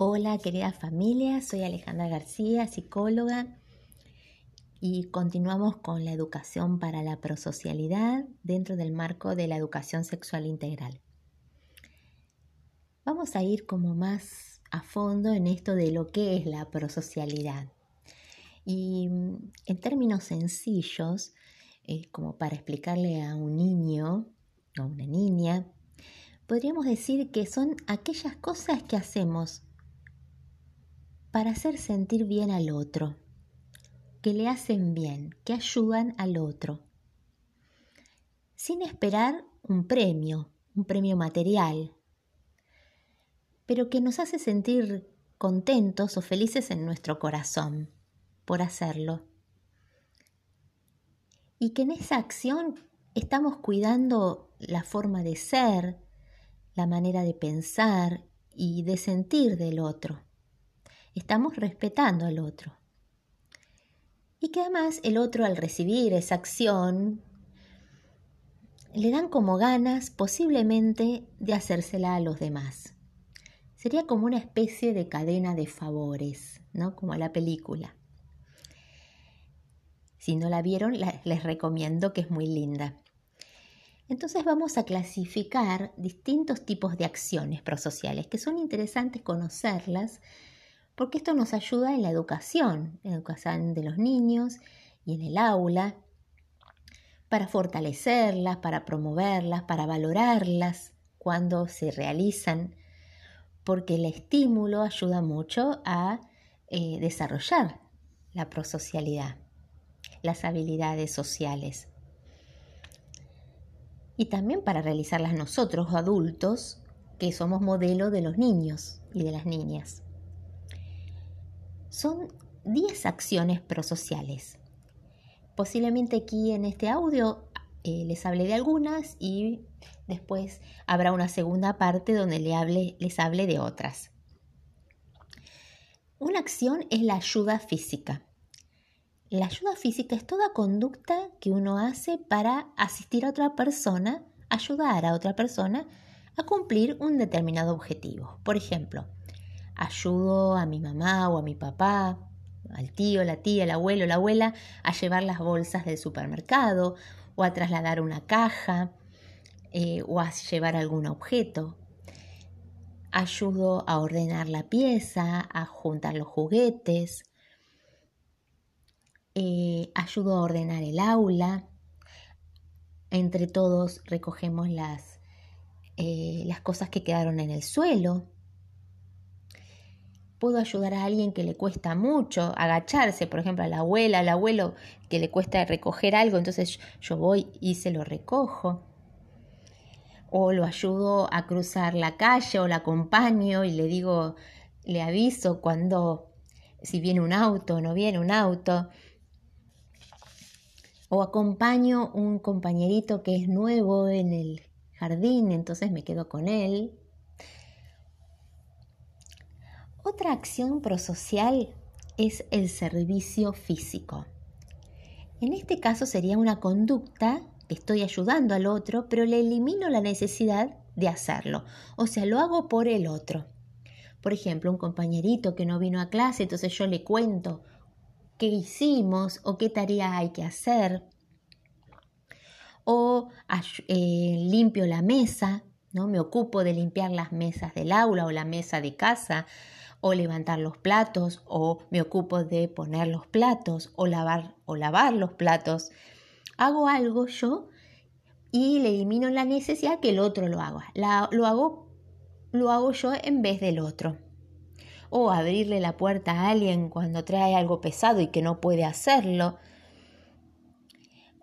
Hola querida familia, soy Alejandra García, psicóloga y continuamos con la educación para la prosocialidad dentro del marco de la educación sexual integral. Vamos a ir como más a fondo en esto de lo que es la prosocialidad. Y mm, en términos sencillos, eh, como para explicarle a un niño o a una niña, podríamos decir que son aquellas cosas que hacemos para hacer sentir bien al otro, que le hacen bien, que ayudan al otro, sin esperar un premio, un premio material, pero que nos hace sentir contentos o felices en nuestro corazón por hacerlo. Y que en esa acción estamos cuidando la forma de ser, la manera de pensar y de sentir del otro estamos respetando al otro. Y que además el otro al recibir esa acción le dan como ganas posiblemente de hacérsela a los demás. Sería como una especie de cadena de favores, ¿no? Como la película. Si no la vieron, les recomiendo que es muy linda. Entonces vamos a clasificar distintos tipos de acciones prosociales que son interesantes conocerlas porque esto nos ayuda en la educación, en la educación de los niños y en el aula, para fortalecerlas, para promoverlas, para valorarlas cuando se realizan, porque el estímulo ayuda mucho a eh, desarrollar la prosocialidad, las habilidades sociales. Y también para realizarlas nosotros, adultos, que somos modelo de los niños y de las niñas. Son 10 acciones prosociales. Posiblemente aquí en este audio eh, les hable de algunas y después habrá una segunda parte donde hable, les hable de otras. Una acción es la ayuda física. La ayuda física es toda conducta que uno hace para asistir a otra persona, ayudar a otra persona a cumplir un determinado objetivo. Por ejemplo, ayudo a mi mamá o a mi papá, al tío, la tía, el abuelo, la abuela, a llevar las bolsas del supermercado o a trasladar una caja eh, o a llevar algún objeto. Ayudo a ordenar la pieza, a juntar los juguetes. Eh, ayudo a ordenar el aula. Entre todos recogemos las, eh, las cosas que quedaron en el suelo puedo ayudar a alguien que le cuesta mucho agacharse, por ejemplo, a la abuela, al abuelo que le cuesta recoger algo, entonces yo voy y se lo recojo. O lo ayudo a cruzar la calle o la acompaño y le digo, le aviso cuando, si viene un auto o no viene un auto. O acompaño un compañerito que es nuevo en el jardín, entonces me quedo con él acción prosocial es el servicio físico. En este caso sería una conducta que estoy ayudando al otro, pero le elimino la necesidad de hacerlo. O sea, lo hago por el otro. Por ejemplo, un compañerito que no vino a clase, entonces yo le cuento qué hicimos o qué tarea hay que hacer. O eh, limpio la mesa, ¿no? Me ocupo de limpiar las mesas del aula o la mesa de casa o levantar los platos o me ocupo de poner los platos o lavar o lavar los platos. Hago algo yo y le elimino la necesidad que el otro lo haga. lo hago lo hago yo en vez del otro. O abrirle la puerta a alguien cuando trae algo pesado y que no puede hacerlo.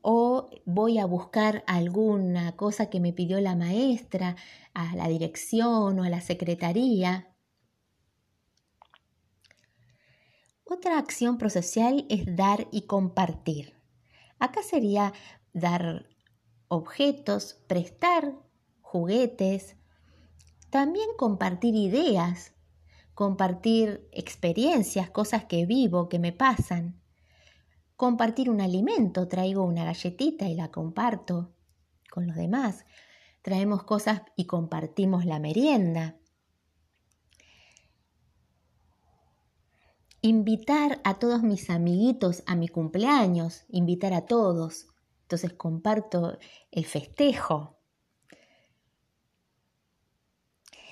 O voy a buscar alguna cosa que me pidió la maestra a la dirección o a la secretaría Otra acción procesal es dar y compartir. Acá sería dar objetos, prestar juguetes, también compartir ideas, compartir experiencias, cosas que vivo, que me pasan. Compartir un alimento, traigo una galletita y la comparto con los demás. Traemos cosas y compartimos la merienda. Invitar a todos mis amiguitos a mi cumpleaños, invitar a todos. Entonces comparto el festejo.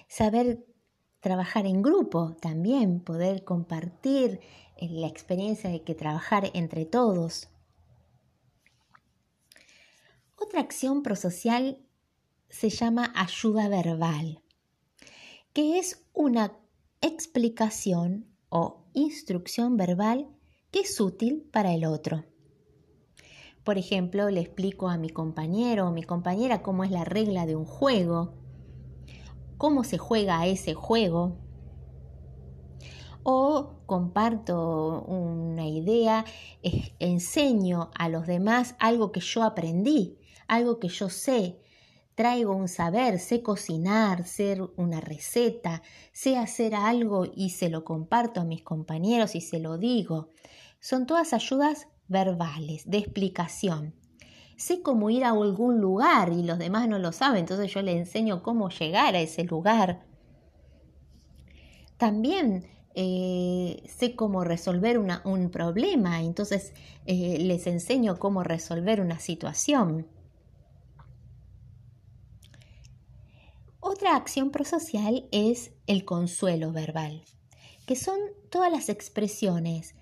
Saber trabajar en grupo también, poder compartir eh, la experiencia de que trabajar entre todos. Otra acción prosocial se llama ayuda verbal, que es una explicación o instrucción verbal que es útil para el otro. Por ejemplo, le explico a mi compañero o mi compañera cómo es la regla de un juego, cómo se juega ese juego, o comparto una idea, enseño a los demás algo que yo aprendí, algo que yo sé, traigo un saber, sé cocinar, sé una receta, sé hacer algo y se lo comparto a mis compañeros y se lo digo. Son todas ayudas verbales, de explicación. Sé cómo ir a algún lugar y los demás no lo saben, entonces yo le enseño cómo llegar a ese lugar. También eh, sé cómo resolver un problema, entonces eh, les enseño cómo resolver una situación. Otra acción prosocial es el consuelo verbal, que son todas las expresiones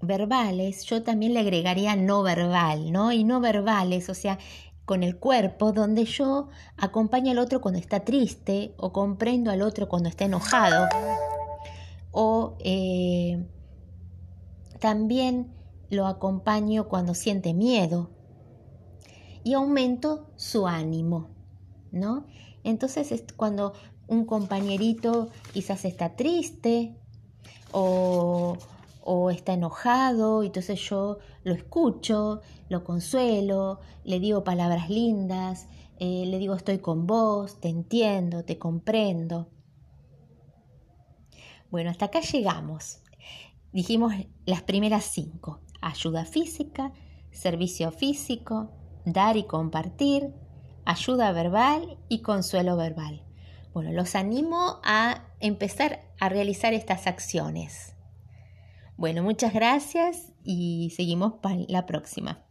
verbales, yo también le agregaría no verbal, ¿no? Y no verbales, o sea, con el cuerpo, donde yo acompaño al otro cuando está triste o comprendo al otro cuando está enojado. O eh, también lo acompaño cuando siente miedo y aumento su ánimo. ¿No? Entonces es cuando un compañerito quizás está triste o, está enojado, entonces yo lo escucho, lo consuelo, le digo palabras lindas, eh, le digo estoy con vos, te entiendo, te comprendo. Bueno, hasta acá llegamos. Dijimos las primeras cinco. Ayuda física, servicio físico, dar y compartir, ayuda verbal y consuelo verbal. Bueno, los animo a empezar a realizar estas acciones. Bueno, muchas gracias y seguimos para la próxima.